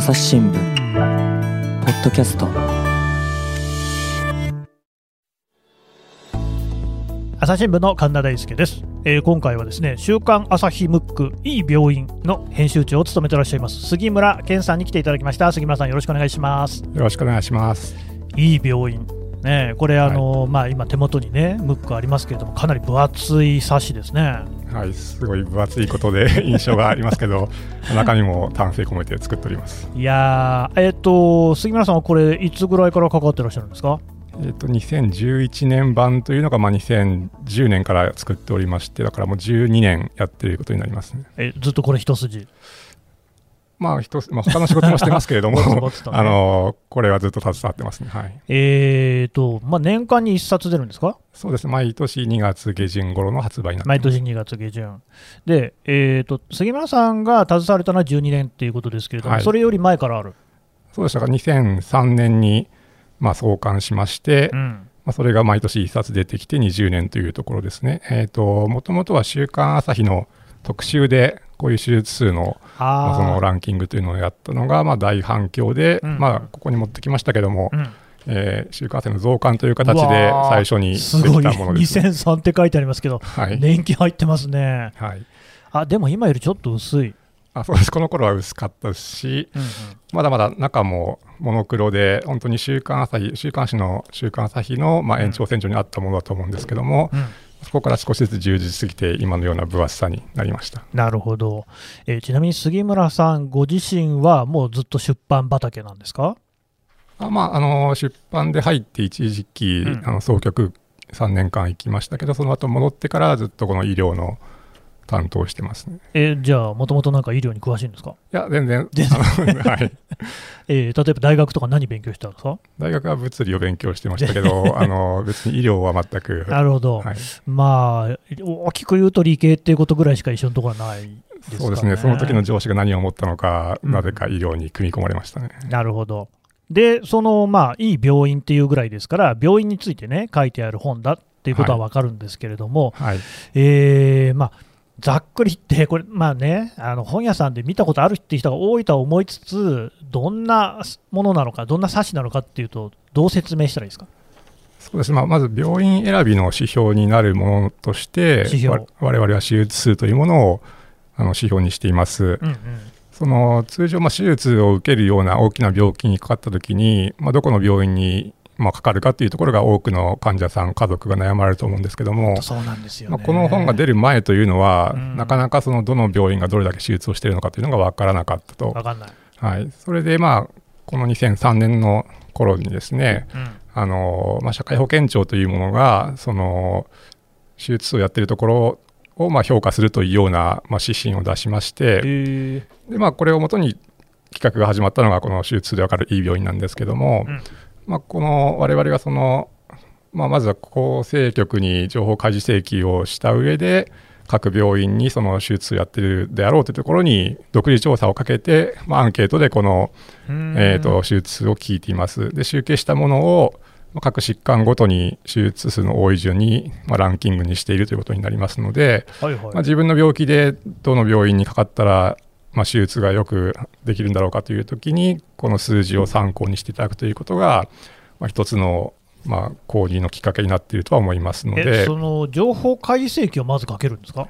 朝日新聞ポッドキャスト。朝日新聞の神田大輔です、えー今回はですね週刊朝日ムックいい病院の編集長を務めていらっしゃいます杉村健さんに来ていただきました。杉村さんよろしくお願いします。よろしくお願いします。いい病院ね。これあの、まあ今手元にねムックありますけれどもかなり分厚い冊子ですね。はい、すごい分厚いことで 印象がありますけど、中身も丹精込めて作っております。いやーえっ、と杉村さんはこれいつぐらいから関わってらっしゃるんですか？えっ、と、2011年版というのが、まあ、2010年から作っておりまして、だからもう12年やってることになりますね。えずっとこれ一筋？まあ、一つ、まあ、他の仕事もしてますけれども ねあの、これはずっと携わってますね。はい。えーと、まあ、年間に1冊出るんですか？そうですね、毎年2月下旬頃の発売になってます。毎年2月下旬。で、えーと、杉村さんが携われたのは12年っていうことですけれども、はいそれより前からある？そうでしたか、2003年に、まあ、創刊しまして、うん。まあ、それが毎年1冊出てきて20年というところですね。えっ、と、もともとは週刊朝日の特集で、こういう手術数のまあ、そのあランキングというのをやったのが、まあ、大反響で、うんまあ、ここに持ってきましたけども、あ、うん、えー週刊朝日の増刊という形で最初にできすごい、たものです。2003って書いてありますけど、はい。年季入ってますね。はい。あ、でも今よりちょっと薄い。あそうです。この頃は薄かったですし、うんうんまだまだ中もモノクロで、本当に週刊朝日、週刊誌の週刊朝日の、まあ、延長線上にあったものだと思うんですけども、うんそこから少しずつ充実してきて、今のような分厚さになりました。なるほど、えーちなみに杉村さんご自身はもうずっと出版畑なんですか？あまあ、あの出版で入って一時期、うん。あの総局3年間行きましたけど、その後戻ってからずっとこの医療の担当してますね。えーじゃあ、もともとなんか医療に詳しいんですか、いや、全然、全あの はい、えー例えば大学とか何勉強してたんですか？大学は物理を勉強してましたけど、あの別に医療は全く、なるほど、はい、まあ、大きく言うと理系っていうことぐらいしか一緒のところはないね、そうですね、その時の上司が何を思ったのか、うん。なぜか医療に組み込まれましたね。なるほど。で、その、まあ、いい病院っていうぐらいですから、病院についてね、書いてある本だっていうことはわかるんですけれども、はい、えーまあ、ざっくり言って、これ、まあね、あの本屋さんで見たことあるっていう人が多いとは思いつつ、どんなものなのか、どんな冊子なのかっていうと、どう説明したらいいですか？そうですね、まあ、まず病院選びの指標になるものとして、指標わ我々は手術数というものをあの指標にしています。うんうんその通常、まあ、手術を受けるような大きな病気にかかったときに、まあ、どこの病院に、まあ、かかるかというところが多くの患者さん、家族が悩まれると思うんですけども、そうなんですよ、ね。まあ、この本が出る前というのは、うん。なかなかそのどの病院がどれだけ手術をしているのかというのが分からなかったと、わかんない。はい、それで、まあ、この2003年の頃にですね、うん。あのまあ、社会保険庁というものが、その手術をやっているところをまあ評価するというような、まあ、指針を出しまして、えでまあ、これをもとに企画が始まったのがこの手術で分かるいい病院なんですけども、うんまあ、この我々がその、まあ、まずは厚生局に情報開示請求をした上で各病院にその手術をやってるであろうというところに独自調査をかけて、まあ、アンケートでこの、ーえー、と手術を聞いています。で集計したものをまあ各疾患ごとに手術数の多い順に、まあ、ランキングにしているということになりますので、はいはい。まあ、自分の病気でどの病院にかかったら、まあ、手術がよくできるんだろうかというときにこの数字を参考にしていただくということが、まあ、一つの、まあ、講義のきっかけになっているとは思いますのえでそ、の情報開示請求をまずかけるんですか？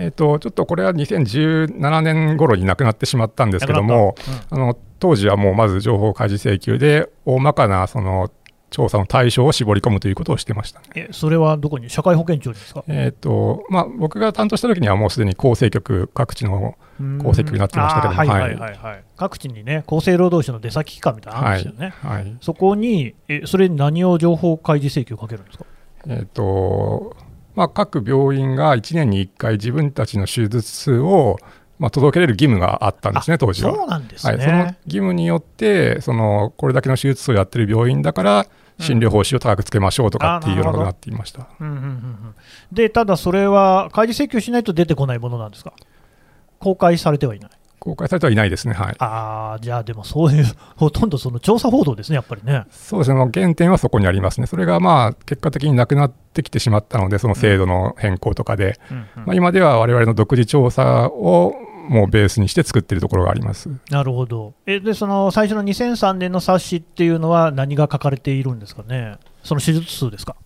えー、とちょっとこれは2017年頃に亡くなってしまったんですけども、あの当時はもうまず情報開示請求で大まかなその調査の対象を絞り込むということをしてましたね。えそれはどこに？社会保険庁にですか？えーとまあ、僕が担当した時にはもうすでに厚生局各地の功績になってましたけどもはいははいいはいはい、各地にね、厚生労働省の出先機関みたいなのあるんですよね、はいそこに、えそれに何を情報開示請求かけるんですか？えーとまあ、各病院が1年に1回自分たちの手術数を、まあ、届けれる義務があったんですね、当時は。そうなんですね、はい、その義務によってその、これだけの手術をやってる病院だから、診療報酬を高くつけましょうとかっていうようなことになっていました。うんうんうんうんでただそれは開示請求しないと出てこないものなんですか？公開されてはいない。公開されてはいないですね。はい。ああ、じゃあでもそういう、ほとんどその調査報道ですね、やっぱりね。そうですね。まあ原点はそこにありますね。それがまあ、結果的になくなってきてしまったので、その制度の変更とかで、うんうんまあ、今では我々の独自調査を、もうベースにして作ってるところがあります。なるほど。えで、その最初の2003年の冊子っていうのは、何が書かれているんですかね、その手術数ですか？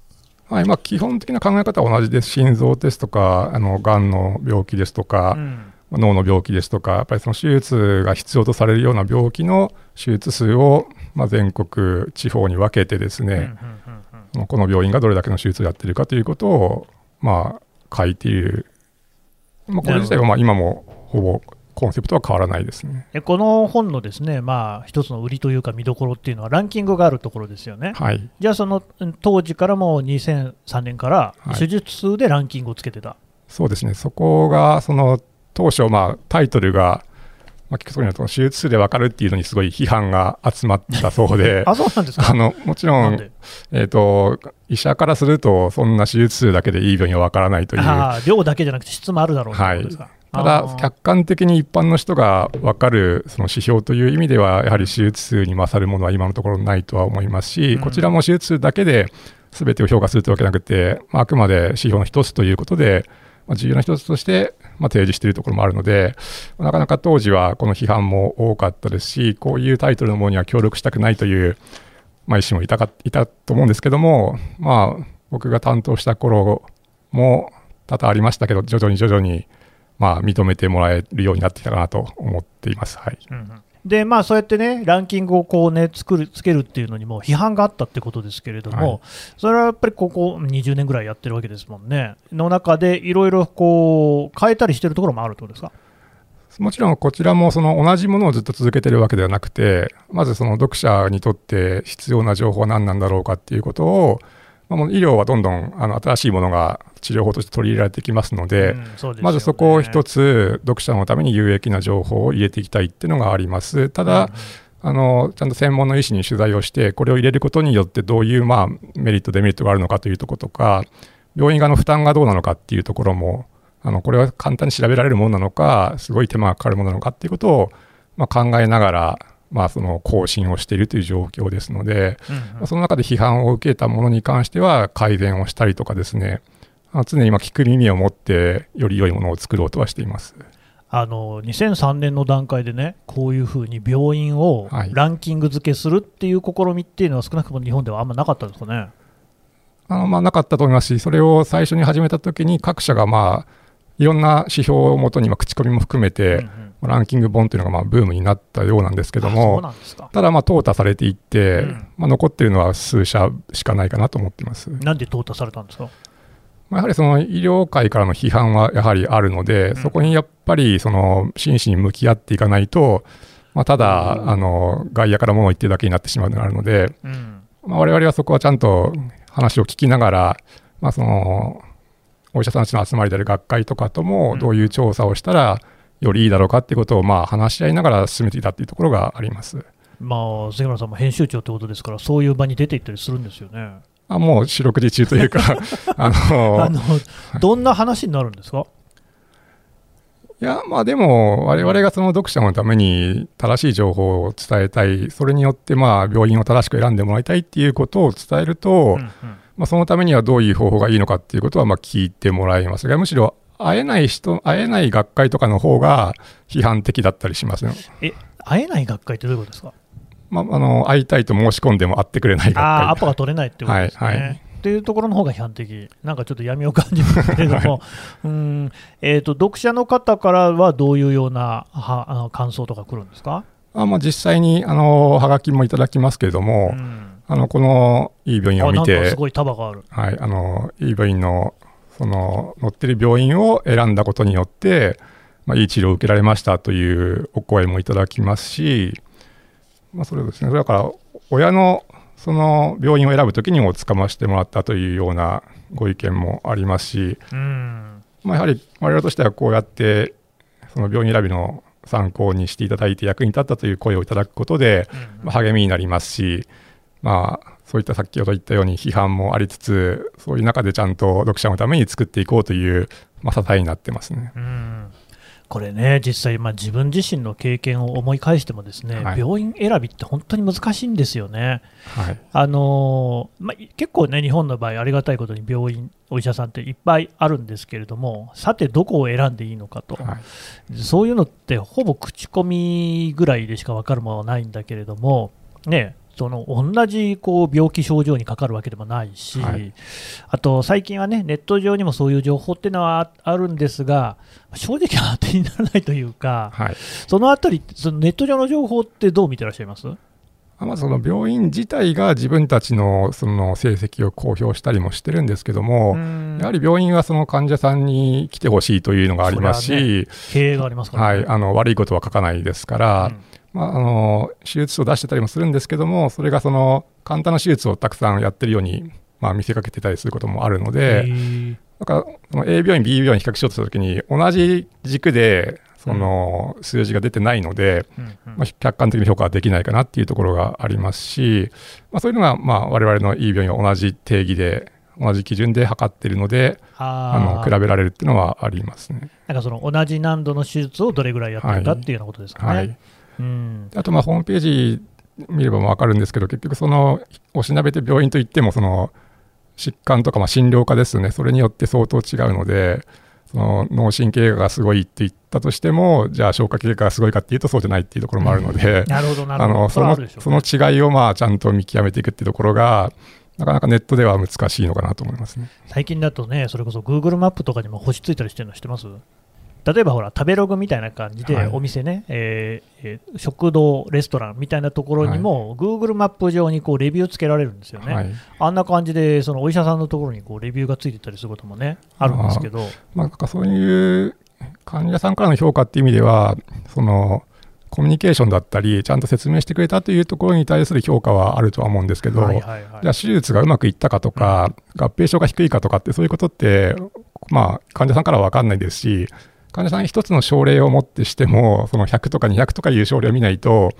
はいまあ、基本的な考え方は同じです。心臓ですとか、あのがんの病気ですとか、うん脳の病気ですとか、やっぱりその手術が必要とされるような病気の手術数を、まあ、全国、地方に分けてですね、この病院がどれだけの手術をやってるかということを、まあ、書いている、まあ、これ自体はまあ今もほぼコンセプトは変わらないですね。えこの本のですね、まあ、一つの売りというか見どころっていうのは、ランキングがあるところですよね。はい、じゃあ、そのうん当時からも2003年からはい手術数でランキングをつけてた。そうですね、そこがその当初、まあ、タイトルが、まあ、聞くとによると手術数で分かるっていうのにすごい批判が集まった そうであ、そうなんですか？あのもちろんえー、と医者からすると、そんな手術数だけでいい病院は分からないという、量だけじゃなくて質もあるだろうというはいことですか？たあー、だ客観的に一般の人が分かるその指標という意味では、やはり手術数に勝るものは今のところないとは思いますし、うん。こちらも手術数だけで全てを評価するというわけなくて、まあ、あくまで指標の一つということで、まあ、重要な一つとして、まあ、提示しているところもあるので、なかなか当時はこの批判も多かったですし、こういうタイトルのものには協力したくないという、まあ、意思もいたかいたと思うんですけども、まあ、僕が担当した頃も多々ありましたけど、徐々に徐々に、まあ、認めてもらえるようになってきたかなと思っています。はい、うんうんで、まあ、そうやってね、ランキングをこう、ね、作るつけるっていうのにも批判があったってことですけれども、はいそれはやっぱりここ20年ぐらいやってるわけですもんね、の中でいろいろこう変えたりしてるところもあるってことですか？もちろんこちらもその同じものをずっと続けてるわけではなくて、まずその読者にとって必要な情報は何なんだろうかっていうことを、まあ、もう医療はどんどんあの新しいものが治療法として取り入れられてきますので、うんでねまずそこを一つ読者のために有益な情報を入れていきたいっていうのがあります。ただ、あのちゃんと専門の医師に取材をして、これを入れることによってどういう、まあ、メリット、デメリットがあるのかというところとか、病院側の負担がどうなのかっていうところも、あのこれは簡単に調べられるものなのか、すごい手間がかかるものなのかっていうことを、まあ、考えながら、まあ、その更新をしているという状況ですので、うんうんまあその中で批判を受けたものに関しては改善をしたりとかですね、常に今聞く耳を持って、より良いものを作ろうとはしています。あの2003年の段階でね、こういうふうに病院をはいランキング付けするっていう試みっていうのは、少なくとも日本ではあんまなかったんですかね？あのまあ、なかったと思いますし、それを最初に始めたときに、各社が、まあ、いろんな指標をもとに、まあ口コミも含めて、うんうんランキング本というのがまあブームになったようなんですけども。ただ、まあ淘汰されていって、うんまあ、残っているのは数社しかないかなと思ってます。なんで淘汰されたんですか？まあ、やはりその医療界からの批判はやはりあるので、うんそこにやっぱりその真摯に向き合っていかないと、まあ、ただ、あの外野から物を言ってるだけになってしまうのがあるので、うんまあ、我々はそこはちゃんと話を聞きながら、まあ、そのお医者さんたちの集まりである学会とかともうんどういう調査をしたらよりいいだろうかっていうことをまあ話し合いながら進めていたっていうところがあります。まあ、杉村さんも編集長ってことですから、そういう場に出ていったりするんですよね。あもう四六時中というか あのあのどんな話になるんですか？いやまあでも我々がその読者のために正しい情報を伝えたいそれによってまあ病院を正しく選んでもらいたいっていうことを伝えると、うんうんまあ、そのためにはどういう方法がいいのかっていうことはまあ聞いてもらいますがむしろ会えない人会えない学会とかの方が批判的だったりしますね。え、会えない学会ってどういうことですか？まあ、あの会いたいと申し込んでも会ってくれない学会ああ、アポが取れないってことですね。はいはいっていうところの方が批判的、なんかちょっと闇を感じますけれども、うんえーと、読者の方からはどういうようなはあの感想とか来るんですか、あまあ、実際にあのはがきもいただきますけれども、うんあのこのいい病院をあ見てなんかすごい束がある。はい、あのいい病院のその載ってる病院を選んだことによって、まあ、いい治療を受けられましたというお声もいただきますし、まあ、それですね。だから親のその病院を選ぶときにもつかましてもらったというようなご意見もありますし、うん。まあ、やはり我々としてはこうやってその病院選びの参考にしていただいて役に立ったという声をいただくことで、うん。まあ、励みになりますし、まあ、そういった先ほど言ったように批判もありつつ、そういう中でちゃんと読者のために作っていこうという、まあ、支えになってますね。うん。これね、実際、まあ、自分自身の経験を思い返しても、ですね、はい。病院選びって本当に難しいんですよね。はい、あのーまあ、結構ね、日本の場合、ありがたいことに病院、お医者さんっていっぱいあるんですけれども、さて、どこを選んでいいのかと、はい、そういうのって、ほぼ口コミぐらいでしか分かるものはないんだけれども、ね、その同じこう病気症状にかかるわけでもないし、はい。あと最近はね、ネット上にもそういう情報っていうのはああるんですが、正直当てにならないというか、はい、そのあたり、そのネット上の情報ってどう見てらっしゃいます？まずその病院自体が自分たちのその成績を公表したりもしてるんですけども、やはり病院はその患者さんに来てほしいというのがありますし、経営がありますから、ね。はい、あの悪いことは書かないですから、うんまあ、あの手術を出してたりもするんですけども、それがその簡単な手術をたくさんやってるように、まあ、見せかけてたりすることもあるのへで、ーだからその A 病院、B 病院比較しようとしたときに、同じ軸でその数字が出てないので、まあ、客観的に評価はできないかなっていうところがありますし、まあ、そういうのがまあ我々の E 病院は同じ定義で、同じ基準で測っているので、あのあ比べられるっていうのはありますね。なんかその同じ難度の手術をどれぐらいやってるかっていうようなことですかね。はい、うん。であとまあホームページ見れば分かるんですけど、結局、そのおしなべて病院といっても、その疾患とかまあ診療科ですね、それによって相当違うので、その脳神経がすごいって言ったとしても、じゃあ消化器科がすごいかっていうと、そうじゃないっていうところもあるので、なるほど、なるほど。そのその違いをまあちゃんと見極めていくっていうところが、なかなかネットでは難しいのかなと思いますね。最近だとね、それこそ Google マップとかにも星ついたりしてるの知ってます？例えばほら、食べログみたいな感じで、はい。お店ね、えーえー食堂、レストランみたいなところにも、Google マップ上にこうレビューつけられるんですよね。はい。あんな感じで、そのお医者さんのところにこうレビューがついてたりすることもね、あるんですけど、まあ、なんかそういう患者さんからの評価っていう意味では、そのコミュニケーションだったり、ちゃんと説明してくれたというところに対する評価はあるとは思うんですけど、はいはいはい。じゃあ手術がうまくいったかとか、合併症が低いかとかって、そういうことって、まあ、患者さんからは分かんないですし、患者さん一つの症例をもってしても、その100とか200とかいう症例を見ないと、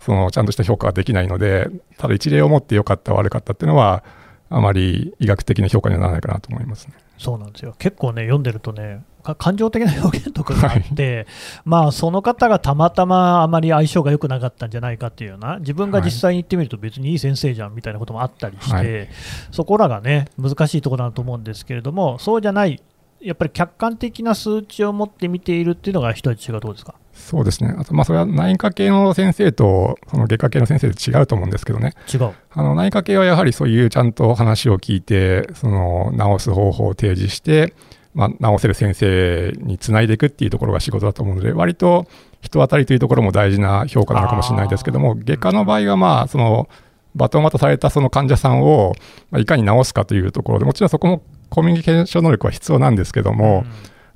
そのちゃんとした評価ができないので、ただ一例をもって良かった、悪かったっていうのは、あまり医学的な評価にはならないかなと思いますね。そうなんですよ。結構ね、読んでるとね、か感情的な表現とかがあって、まあその方がたまたまあまり相性が良くなかったんじゃないかっていうような、自分が実際に行ってみると別にいい先生じゃんみたいなこともあったりして、はい。そこらがね、難しいところだと思うんですけれども、そうじゃない、やっぱり客観的な数値を持って見ているっていうのが一つ違うとですか？そうですね。あと、まあ、それは内科系の先生と、その外科系の先生で違うと思うんですけどね。違う。あの内科系はやはりそういうちゃんと話を聞いて、その治す方法を提示して、まあ、治せる先生につないでいくっていうところが仕事だと思うので、割と人当たりというところも大事な評価なのかもしれないですけども、外科の場合は、まあ、そのバトン渡されたその患者さんを、まあ、いかに治すかというところで、もちろんそこもコミュニケーション能力は必要なんですけども、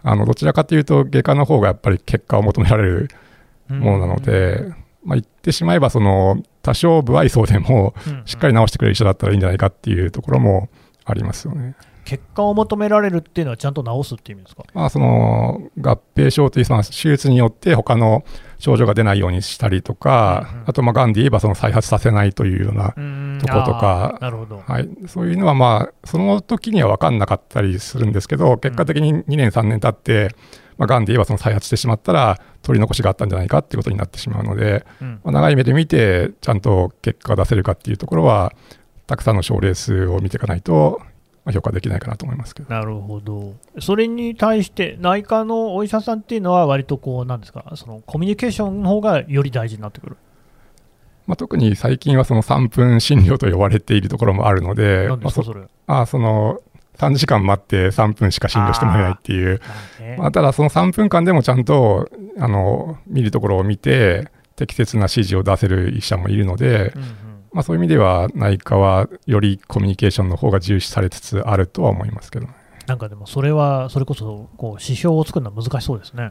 あのどちらかというと、外科の方がやっぱり結果を求められるうん。ものなので、まあ、言ってしまえばその、多少不愛想でも、うんしっかり治してくれる医者だったらいいんじゃないかっていうところもありますよね。結果を求められるっていうのはちゃんと治すっていう意味ですか？まあ、その合併症というその手術によって他の症状が出ないようにしたりとか、うんうん。あとまあがんで言えばその再発させないというような、うん。とことか。なるほど。はい、そういうのはまあその時には分かんなかったりするんですけど結果的に2年3年経って、まあ、がんで言えばその再発してしまったら取り残しがあったんじゃないかっていうことになってしまうので、うん。まあ、長い目で見てちゃんと結果が出せるかっていうところはたくさんの症例数を見ていかないと、まあ、評価できないかなと思いますけど。なるほど。それに対して、内科のお医者さんっていうのは、割とこう、なんですか、そのコミュニケーションの方がより大事になってくる？まあ、特に最近はその3分診療と呼ばれているところもあるので。あその3時間待って3分しか診療してもらえないっていう、ねまあ、ただその3分間でもちゃんとあの見るところを見て、適切な指示を出せる医者もいるので、うんうんまあ、そういう意味では内科はよりコミュニケーションの方が重視されつつあるとは思いますけどね。なんかでも、それは、それこそ、こう、指標を作るのは難しそうですね。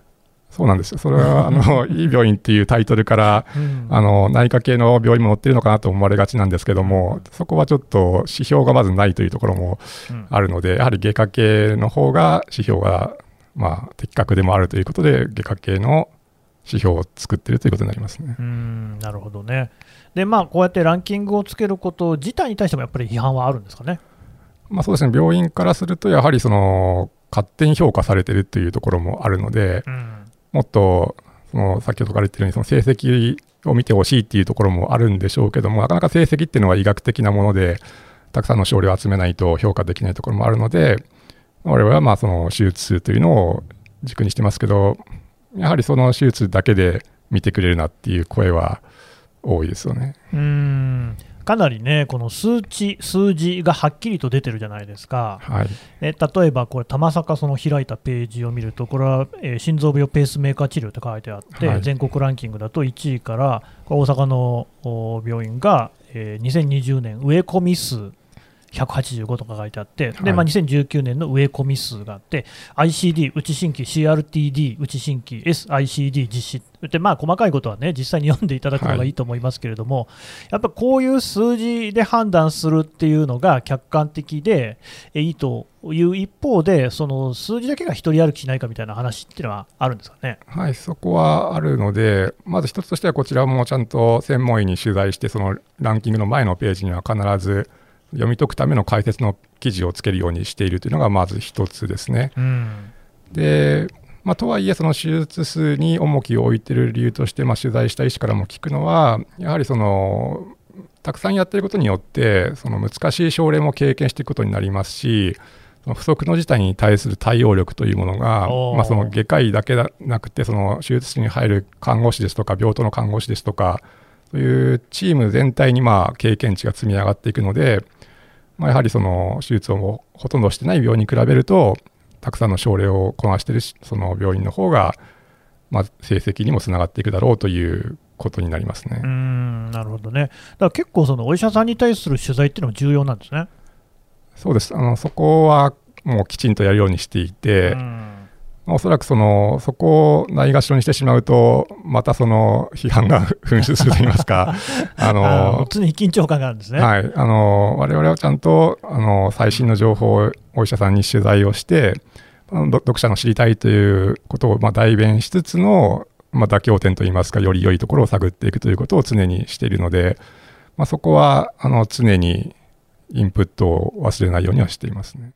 そうなんですよ。それは、あの、いい病院っていうタイトルから、うんあの、内科系の病院も載ってるのかなと思われがちなんですけども、そこはちょっと指標がまずないというところもうんあるので、やはり外科系の方が指標が、まあ、的確でもあるということで、外科系の指標を作ってるということになりますね。うん、なるほどね。で、まあ、こうやってランキングをつけること自体に対しても、やっぱり批判はあるんですかね？まあそうですね、病院からすると、やはりその、勝手に評価されてるというところもあるので、うん。もっとその先ほどから言ってるようにその成績を見てほしいっていうところもあるんでしょうけどもなかなか成績っていうのは医学的なものでたくさんの症例を集めないと評価できないところもあるので我々はまあその手術数というのを軸にしてますけどやはりその手術だけで見てくれるなっていう声は多いですよね。うん。かなりね、この数値、数字がはっきりと出てるじゃないですか、はい、え例えばこれ、たまさかその開いたページを見ると、これは、えー、心臓病ペースメーカー治療って書いてあって、はい、全国ランキングだと1位から、大阪の病院が、えー、2020年、植え込み数185とか書いてあって、でまあ、2019年の植え込み数があって、ICD、内新規、CRTD、内新規、SICD 実施で、まあ、細かいことはね、実際に読んでいただくのがいいと思いますけれども、はい、やっぱこういう数字で判断するっていうのが客観的でいいという一方で、その数字だけが一人歩きしないかみたいな話っていうのはあるんですかね？はい、そこはあるので、まず一つとしては、こちらもちゃんと専門医に取材して、そのランキングの前のページには必ず読み解くための解説の記事をつけるようにしているというのがまず一つですね。うん、で、まあ、とはいえその手術数に重きを置いている理由として、まあ、取材した医師からも聞くのはやはりそのたくさんやっていることによってその難しい症例も経験していくことになりますしその不測の事態に対する対応力というものが、まあ、その外科医だけでなくてその手術室に入る看護師ですとか病棟の看護師ですとかそういうチーム全体にまあ経験値が積み上がっていくのでまあ、やはりその手術をほとんどしてない病院に比べるとたくさんの症例をこなしているその病院の方が、まあ、成績にもつながっていくだろうということになりますね。うんなるほどね。だから結構そのお医者さんに対する取材っていうのも重要なんですね。そうです。あのそこはもうきちんとやるようにしていて、まあ、おそらくそのそこをないがしろにしてしまうと、またその批判が 噴出するといいますか、あの常に緊張感があるんですね。はい、あの我々はちゃんとあの最新の情報をお医者さんに取材をして、読者の知りたいということをまあ代弁しつつの、まあ、妥協点といいますか、より良いところを探っていくということを常にしているので、まあ、そこはあの常にインプットを忘れないようにはしていますね。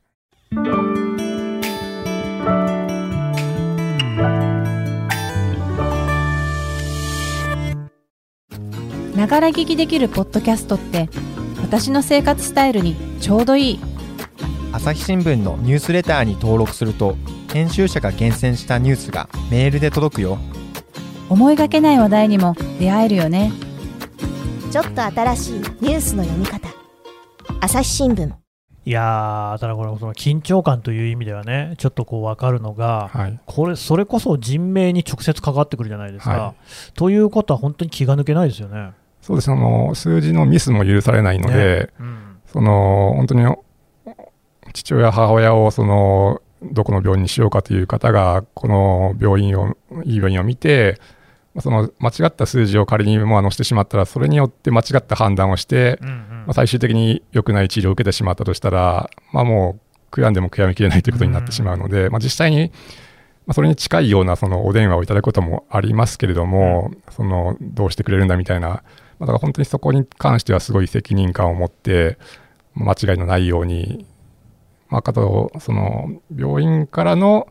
ながら聞きできるポッドキャストって私の生活スタイルにちょうどいい。朝日新聞のニュースレターに登録すると編集者が厳選したニュースがメールで届くよ。思いがけない話題にも出会えるよね。ちょっと新しいニュースの読み方。朝日新聞。いやただこれ、その緊張感という意味ではね、ちょっとこう分かるのが、はい、これ、それこそ人命に直接かかってくるじゃないですか、はい、ということは本当に気が抜けないですよね。そうですあの数字のミスも許されないので、ね。うん、その本当に父親、母親をそのどこの病院にしようかという方が、この病院を、いい病院を見て、その間違った数字を仮にも載せてしまったら、それによって間違った判断をして、うんうん、まあ、最終的に良くない治療を受けてしまったとしたら、まあ、もう悔やんでも悔やみきれないということになってしまうので、うん、まあ、実際に、まあ、それに近いようなそのお電話をいただくこともありますけれども、うん、そのどうしてくれるんだみたいな、まあ、だから本当にそこに関してはすごい責任感を持って、間違いのないように、まあ、かとその病院からの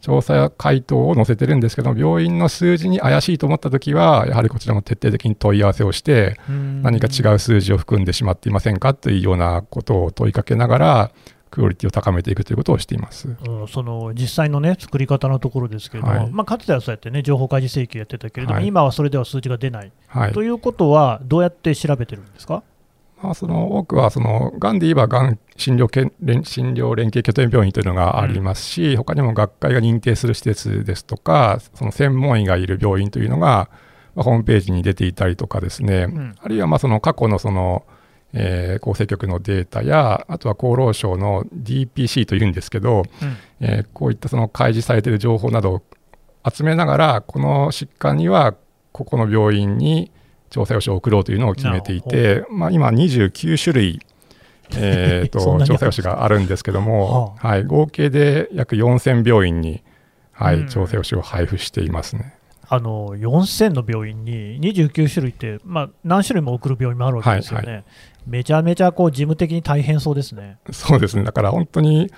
調査回答を載せてるんですけど病院の数字に怪しいと思ったときはやはりこちらも徹底的に問い合わせをして何か違う数字を含んでしまっていませんかというようなことを問いかけながらクオリティを高めていくということをしています、うん、その実際の、ね、作り方のところですけれども、はい、まあ、かつてはそうやって、ね、情報開示請求やってたけれども、はい、今はそれでは数字が出ない、はい、ということは、どうやって調べてるんですか？まあ、その多くはその、がんで言えばがん診療けん診療連携拠点病院というのがありますし、うん、他にも学会が認定する施設ですとか、その専門医がいる病院というのが、まあ、ホームページに出ていたりとかですね、うん、あるいはまあその過去のその、えー、厚生局のデータや、あとは厚労省の DPC というんですけど、うん、えー、こういったその開示されている情報などを集めながら、この疾患にはここの病院に調査用紙を送ろうというのを決めていて、まあ、今29種類、えー と調査用紙があるんですけども、はい、合計で約4000病院に、はい、調査用紙を配布していますね。あの4000の病院に29種類って、まあ、何種類も送る病院もあるわけですよね、はいはい、めちゃめちゃこう事務的に大変そうですね。そうですね。だから本当に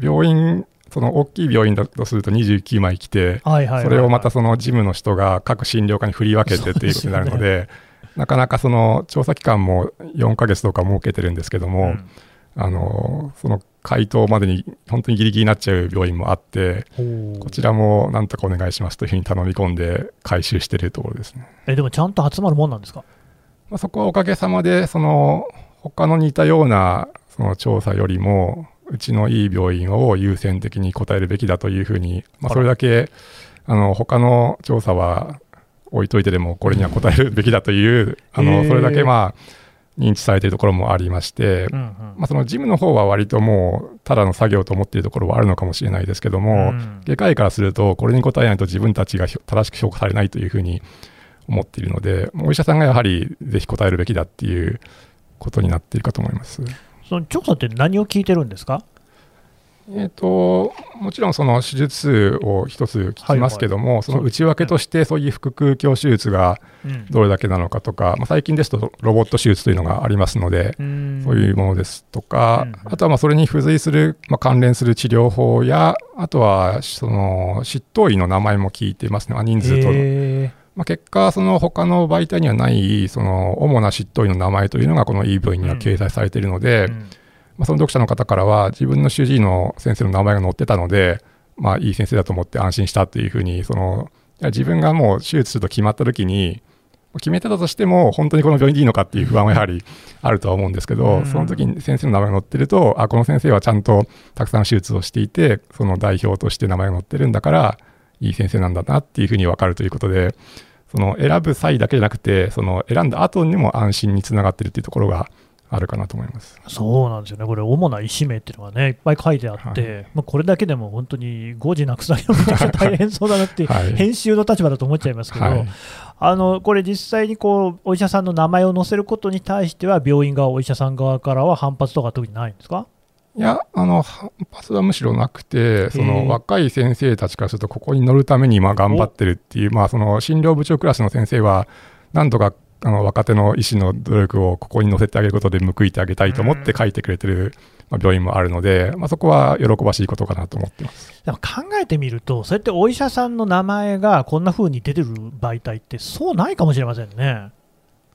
病院その大きい病院だとすると29枚来て、はいはいはいはい。それをまたその事務の人が各診療科に振り分けてっていうことになるので、なかなかその調査期間も4ヶ月とか設けてるんですけども、うん。あのその回答までに本当にギリギリになっちゃう病院もあって、こちらもなんとかお願いしますというふうに頼み込んで回収してるところですね。えでもちゃんと集まるもんなんですか？まあ、そこはおかげさまで、その他の似たようなその調査よりも、うちのいい病院を優先的に答えるべきだというふうに、まあ、それだけあの他の調査は置いといてでも、これには答えるべきだという、あのそれだけまあ認知されているところもありまして、うんうん。まあ、その事務の方は割ともう、ただの作業と思っているところはあるのかもしれないですけども、うん。外科医からすると、これに答えないと自分たちが正しく評価されないというふうに思っているので、お医者さんがやはりぜひ答えるべきだっていうことになっているかと思います。その調査って何を聞いてるんですか？えー、ともちろんその手術を一つ聞きますけども、その内訳としてそういう腹腔鏡手術がうん。どれだけなのかとか、まあ、最近ですとロボット手術というのがありますので、うん。そういうものですとか、うん。あとはまあそれに付随する、まあ、関連する治療法や、あとはその執刀医の名前も聞いていますね、まあ人数と。へまあ、結果、その他の媒体にはない、その主な執刀医の名前というのが、この e 病院には掲載されているので、ーうん。まあ、その読者の方からは、自分の主治医の先生の名前が載ってたので、まあ、いい先生だと思って安心したというふうに、その自分がもう手術すると決まった時に、決めてたとしても、本当にこの病院でいいのかっていう不安はやはりあるとは思うんですけど、うん。その時に先生の名前が載ってると、あ、この先生はちゃんとたくさん手術をしていて、その代表として名前が載ってるんだから、いい先生なんだなっていうふうに分かるということで、その選ぶ際だけじゃなくて、その選んだ後にも安心につながってるっていうところがあるかなと思います。そうなんですよね、これ、主な医師名っていうのがね、いっぱい書いてあって、はい。まあ、これだけでも本当に誤字なくさげるのめちゃくちゃ大変そうだなって、はい。編集の立場だと思っちゃいますけど、はい。あのこれ、実際にこうお医者さんの名前を載せることに対しては、病院側、お医者さん側からは反発とか特にないんですか？いや、あの、反発はむしろなくて、そへのー若い先生たちからすると、ここに乗るために今頑張ってるっていう、まあ、その診療部長クラスの先生は、なんとかあの若手の医師の努力をここに乗せてあげることで報いてあげたいと思って書いてくれてる、まあ、病院もあるので、まあ、そこは喜ばしいことかなと思ってます。でも考えてみると、そうやってお医者さんの名前がこんな風に出てる媒体って、そうないかもしれませんね。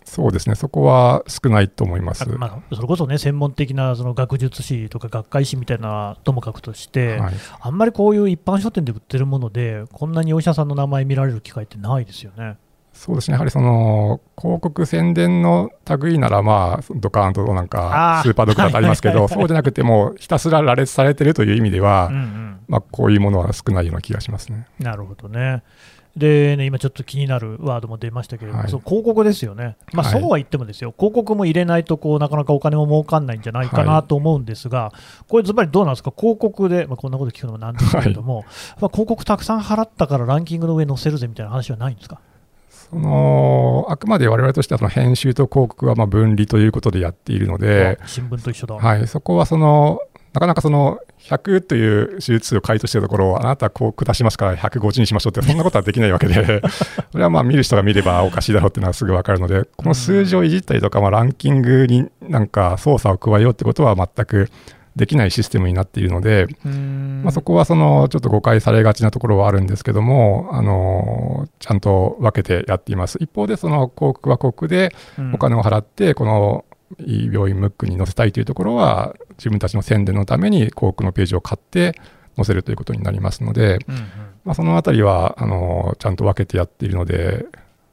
そうですね、そこは少ないと思います。あまあ、それこそね、専門的なその学術誌とか学会誌みたいなともかくとして、はいあんまりこういう一般書店で売ってるもので、こんなにお医者さんの名前見られる機会ってないですよね。そうですね、やはりその広告宣伝の類なら、まあ、ドカーンとなんかスーパードクターってありますけど、そうじゃなくても、ひたすら羅列されてるという意味では、うんうん、まあ、こういうものは少ないような気がしますね。なるほどね。でね、今ちょっと気になるワードも出ましたけれども、はい。そう広告ですよね、まあ、はい。そうは言ってもですよ、広告も入れないとこうなかなかお金も儲かんないんじゃないかなと思うんですが、これ、ずばりどうなんですか、広告で、まあ、こんなこと聞くのもなんですけれども、まあ、広告たくさん払ったからランキングの上に載せるぜみたいな話はないんですか？そのあくまで我々としてはその編集と広告はまあ分離ということでやっているので、あ新聞と一緒だ。はい、そこはそのなかなかその100という手術数を回答しているところをあなたはこう下しますから150にしましょうってそんなことはできないわけで それはまあ見る人が見ればおかしいだろうっていうのはすぐ分かるのでこの数字をいじったりとか、まあ、ランキングになんか操作を加えようってことは全くできないシステムになっているので、まあ、そこはそのちょっと誤解されがちなところはあるんですけども、あのちゃんと分けてやっています。一方で、その広告は広告でうんお金を払って、このいい病院ムックに載せたいというところは、自分たちの宣伝のために広告のページを買って載せるということになりますので、うんうんまあ、そのあたりはあのちゃんと分けてやっているので、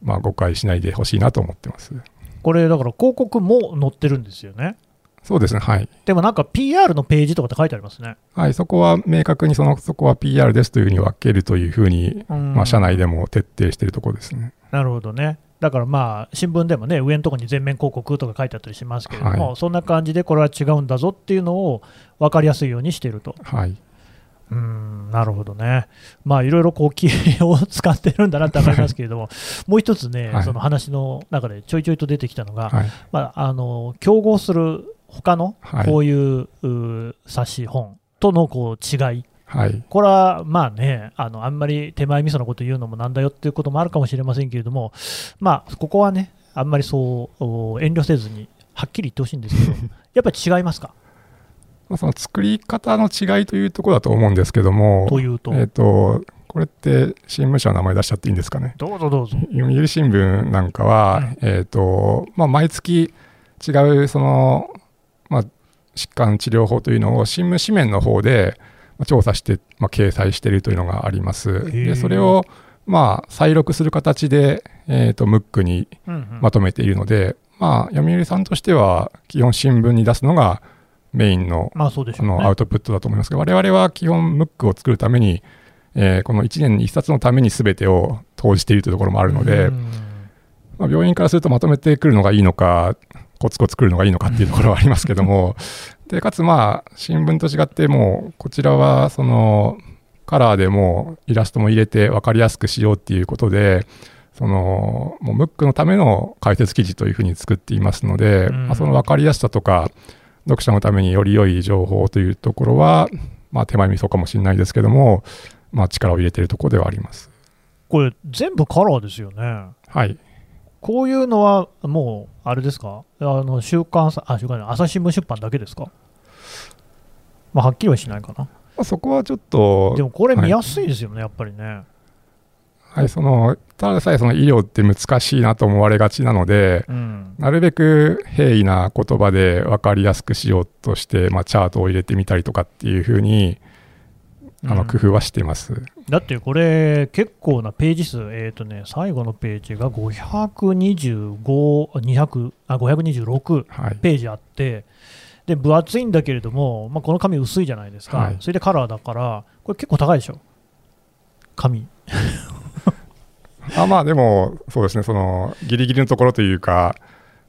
まあ、誤解しないでほしいなと思ってます。これ、だから広告も載ってるんですよね？そうですね、はい。でもなんか PR のページとかって書いてありますね。はい、そこは明確にその、そこは PR ですというふうに分けるというふうに、うんまあ、社内でも徹底しているところですね。なるほどね。だからまあ、新聞でもね、上のところに全面広告とか書いてあったりしますけれども、はいそんな感じでこれは違うんだぞっていうのを分かりやすいようにしていると。はい。うーん、なるほどね。まあ、いろいろこう、気を使ってるんだなってわかりますけれども、もう一つね、はいその話の中でちょいちょいと出てきたのが、はい。まあ、あの競合する他のはいこういう,、う冊子、本とのこう違い、はい。これはまあねあの、あんまり手前味噌なこと言うのもなんだよっていうこともあるかもしれませんけれども、まあ、ここはね、あんまりそうお遠慮せずに、はっきり言ってほしいんですけど、やっぱり違いますか、まあ、その作り方の違いというところだと思うんですけども、というと、えっ、と、これって新聞社の名前出しちゃっていいんですかね？どうぞどうぞ。読売新聞なんかは、えっ、と、まあ、毎月違う、その、まあ、疾患治療法というのを新聞紙面の方でまあ調査して、まあ、掲載しているというのがあります。ーで、それを、まあ、再録する形で、えっ、と、ムックにうんうんまとめているので、まあ、読売さんとしては、基本新聞に出すのがメインのまあそうでしょうね。あのアウトプットだと思いますが、我々は基本、ムックを作るために、えーこの1年に1冊のために全てを投じているというところもあるので、うんまあ、病院からするとまとめてくるのがいいのか、コツコツ来るのがいいのかっていうところはありますけども、でかつ、まあ、新聞と違って、もう、こちらはそのカラーでもイラストも入れて分かりやすくしようっていうことで、そのもうムックのための解説記事というふうに作っていますので、うんまあ、その分かりやすさとか、読者のためにより良い情報というところは、まあ、手前味噌かもしれないですけども、まあ、力を入れているところではあります。これ、全部カラーですよね。はい。こういうのはもう、あれですか、あの週刊さ、あ、週刊朝日新聞出版だけですか、まあ、はっきりはしないかな。まあ、そこはちょっと、でもこれ見やすいですよね、やっぱりね。はい、そのただでさえその医療って難しいなと思われがちなので、うん。なるべく平易な言葉で分かりやすくしようとして、まあ、チャートを入れてみたりとかっていうふうにあうんの工夫はしています。だってこれ、結構なページ数、えっ、とね、最後のページが525、200あ526はい、ページあって、で分厚いんだけれども、まあ、この紙薄いじゃないですか、はいそれでカラーだから、これ結構高いでしょ、紙。あまあでもそうですねそのギリギリのところというか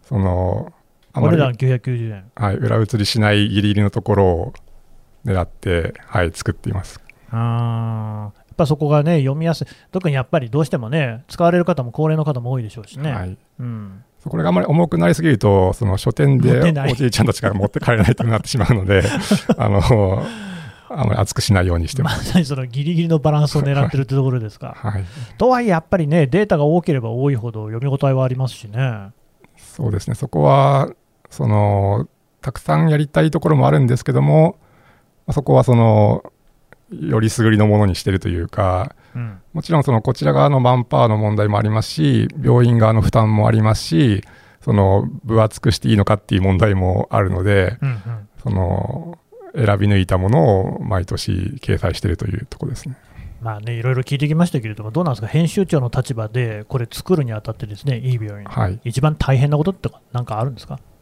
そのあまり、お値段990円。はい、裏写りしないギリギリのところを狙って、はい、作っています。あーやっぱそこがね、読みやすい、特にやっぱりどうしてもね、使われる方も高齢の方も多いでしょうしね。はいうん、これがあまり重くなりすぎると、その書店でおじいちゃんたちが持って帰れないとなってしまうので、あの、あまり熱くしないようにしてまます。さにそのギリギリのバランスを狙ってるってところですか。はい。とはいえ、やっぱりね、データが多ければ多いほど読み応えはありますしね。そうですね。そこは、その、たくさんやりたいところもあるんですけども、まあそこはその、よりすぐりのものにしてるというか、うん。もちろんそのこちら側のマンパワーの問題もありますし、病院側の負担もありますし、その分厚くしていいのかっていう問題もあるので、うんうん。その選び抜いたものを毎年掲載しているというところですね。まあね、いろいろ聞いてきましたけれども、どうなんですか、編集長の立場で、これ作るにあたってですね、いい病院、はい。一番大変なことってなんかあるんですか、まあ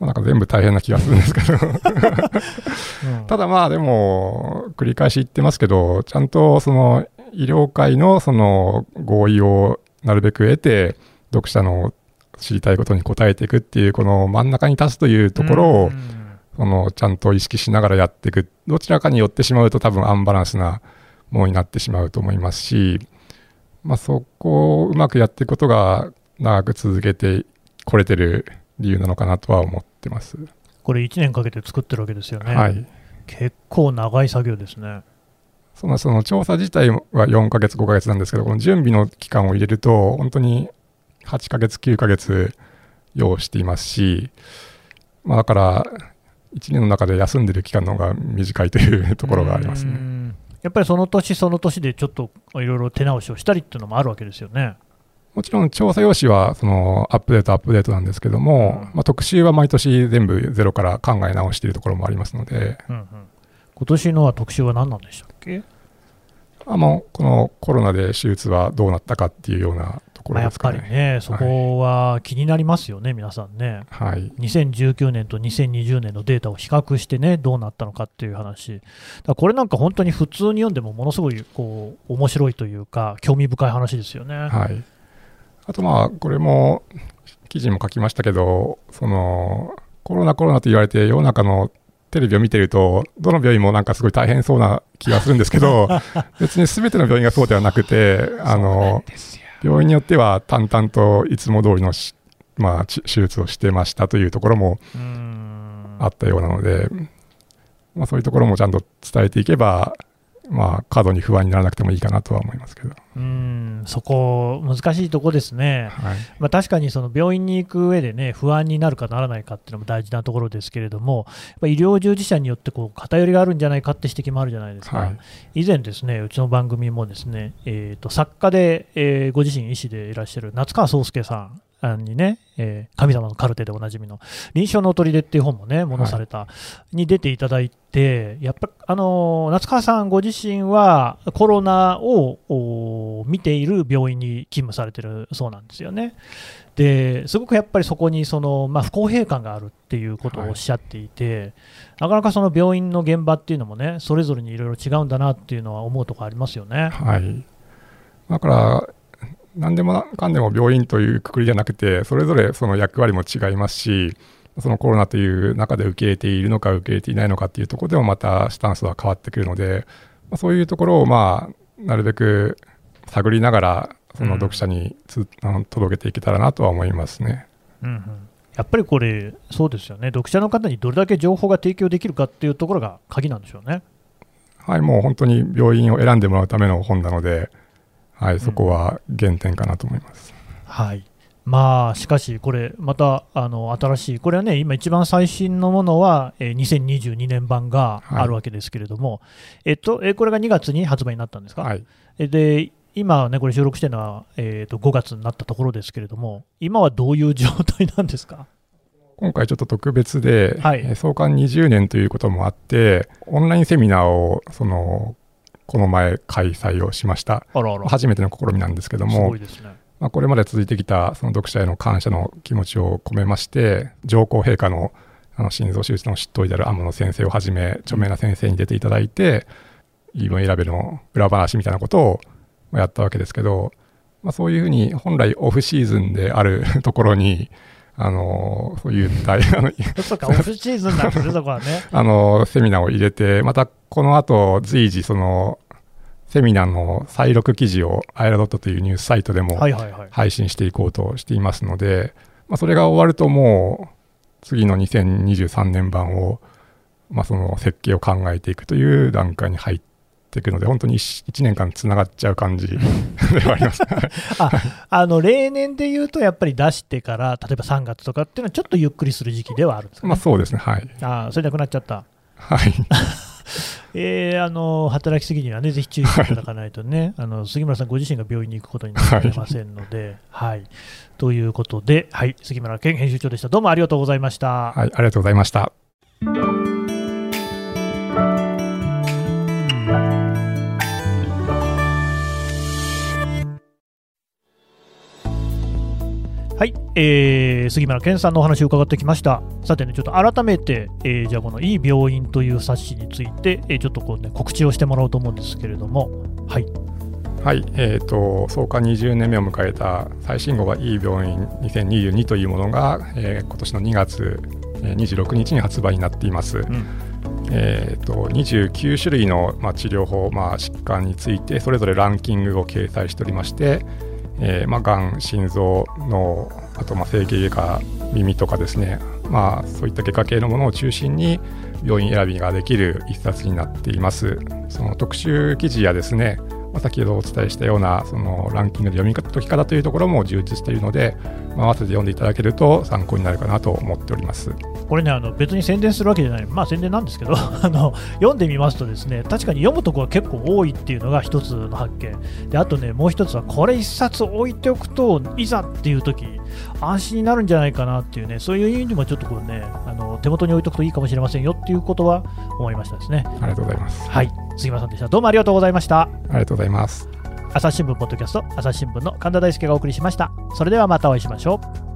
なんか全部大変な気がするんですけど、うん。ただまあでも、繰り返し言ってますけど、ちゃんとその医療界のその合意をなるべく得て、読者の知りたいことに答えていくっていう、この真ん中に立つというところを、うん。そのちゃんと意識しながらやっていく、どちらかに寄ってしまうと、多分アンバランスなものになってしまうと思いますし、まあ、そこをうまくやっていくことが長く続けてこれてる理由なのかなとは思ってます。これ1年かけて作ってるわけですよね、はい。結構長い作業ですね。そのその調査自体は4ヶ月、5ヶ月なんですけど、この準備の期間を入れると、本当に8ヶ月、9ヶ月要していますし、まあ、だから、1年の中で休んでる期間の方が短いというところがありますね。うんやっぱりその年その年でちょっといろいろ手直しをしたりっていうのもあるわけですよね。もちろん調査用紙はそのアップデート、アップデートなんですけども、うんまあ、特集は毎年全部ゼロから考え直しているところもありますので、うんうん今年のは特集は何なんでしたっけ、あもうこのコロナで手術はどうなったかっていうようなとこまあ、やっぱろですかね。りね、そこは気になりますよね、皆さんね。はい、2019年と2020年のデータを比較してね、どうなったのかっていう話、だこれなんか本当に普通に読んでも、ものすごいこう面白いというか、興味深い話ですよね。はい。あとまあ、これも記事にも書きましたけど、そのコロナ、コロナと言われて、世の中のテレビを見てると、どの病院もなんかすごい大変そうな気がするんですけど、別に全ての病院がそうではなくて、あの病院によっては淡々といつも通りのし、まあ、ち手術をしてましたというところもあったようなので、まあ、そういうところもちゃんと伝えていけば、まあ、過度に不安にならなくてもいいかなとは思いますけど。うんそこ、難しいとこですね、はい、まあ、確かにその病院に行く上でね、不安になるかならないかっていうのも大事なところですけれども、やっぱ医療従事者によってこう偏りがあるんじゃないかって指摘もあるじゃないですか、はい以前、ですねうちの番組もですね、えーと作家で、えーご自身医師でいらっしゃる夏川壮介さん。にね、えー神様のカルテでおなじみの臨床の砦っていう本もね、ものされた、に出ていただいて、やっぱあの夏川さんご自身はコロナを見ている病院に勤務されてるそうなんですよね。ですごくやっぱりそこにその、まあ、不公平感があるっていうことをおっしゃっていて、なかなかその病院の現場っていうのもね、それぞれにいろいろ違うんだなっていうのは思うところありますよね。はい、だから、何でもかんでも病院というくくりじゃなくて、それぞれその役割も違いますし、そのコロナという中で受け入れているのか受け入れていないのかっていうところでもまたスタンスは変わってくるので、まあ、そういうところをまあなるべく探りながらその読者につ、あの届けていけたらなとは思いますね。うんうんやっぱりこれ、そうですよね、読者の方にどれだけ情報が提供できるかっていうところが鍵なんでしょうね。はい、もう本当に病院を選んでもらうための本なので、はい、そこは原点かなと思います。はい。まあ、しかし、これ、またあの新しい、これはね、今、一番最新のものは、えー2022年版があるわけですけれども、えっとえーこれが2月に発売になったんですか、はい、えで今ね、これ収録してるのは、えーと5月になったところですけれども、今はどういう状態なんですか？今回ちょっと特別で、はい。えー創刊20年ということもあって、オンラインセミナーをそのこの前開催をしました。あらあら、初めての試みなんですけどもすごい、ですね。まあ、これまで続いてきたその読者への感謝の気持ちを込めまして、上皇陛下のあの心臓手術の執刀医である天野先生をはじめ、著名な先生に出ていただいて、言い分選べの裏話みたいなことをまあやったわけですけど、まあ、そういうふうに本来オフシーズンである ところに、あのそういう大 あのそうか、オフシーズンなんですね、そこはね。あのセミナーを入れて、またこの後随時そのセミナーの再録記事をアイラドットというニュースサイトでも。配信していこうとしていますので、まあ、それが終わるともう次の2023年版を、まあ、その設計を考えていくという段階に入っていくので本当に 1, 年間つながっちゃう感じ ではあります。あの例年で言うと、やっぱり出してから、例えば3月とかっていうのは、ちょっとゆっくりする時期ではあるんですか、ね？まあそうですねはい、ああそれなくなっちゃった。はい、えーあの働きすぎにはね、ぜひ注意していただかないとね、あの杉村さんご自身が病院に行くことになりませんので、はい。ということで、はい、杉村健編集長でした。どうもありがとうございました。はい、ありがとうございました。はい、えー杉村健さんのお話を伺ってきました。さてね、ちょっと改めて、えーじゃあこのいい病院という冊子について、えーちょっとこうね、告知をしてもらおうと思うんですけれども、はい。はい、えー、と創刊20年目を迎えた最新号がいい病院2022というものが、えー今年の2月えー26日に発売になっています。んえー、と29種類の、まあ、治療法、まあ、疾患についてそれぞれランキングを掲載しておりまして、えーまあ、がん、心臓、脳、あとまあ整形外科、耳とかですね、まあ、そういった外科系のものを中心に病院選びができる一冊になっています。その特集記事やですね、まあ、先ほどお伝えしたようなそのランキングの読み解き方というところも充実しているので、まあ、合わせて読んでいただけると参考になるかなと思っております。これね、あの別に宣伝するわけじゃない、まあ宣伝なんですけど、あの読んでみますとですね、確かに読むところが結構多いっていうのが一つの発見。で、あとね、もう一つは、これ一冊置いておくと、いざっていう時安心になるんじゃないかなっていうね、そういう意味でもちょっとこうね、あの手元に置いとくといいかもしれませんよっていうことは思いましたですね。ありがとうございます。はい、杉村さんでした。どうもありがとうございました。ありがとうございます。朝日新聞ポッドキャスト、朝日新聞の神田大輔がお送りしました。それではまたお会いしましょう。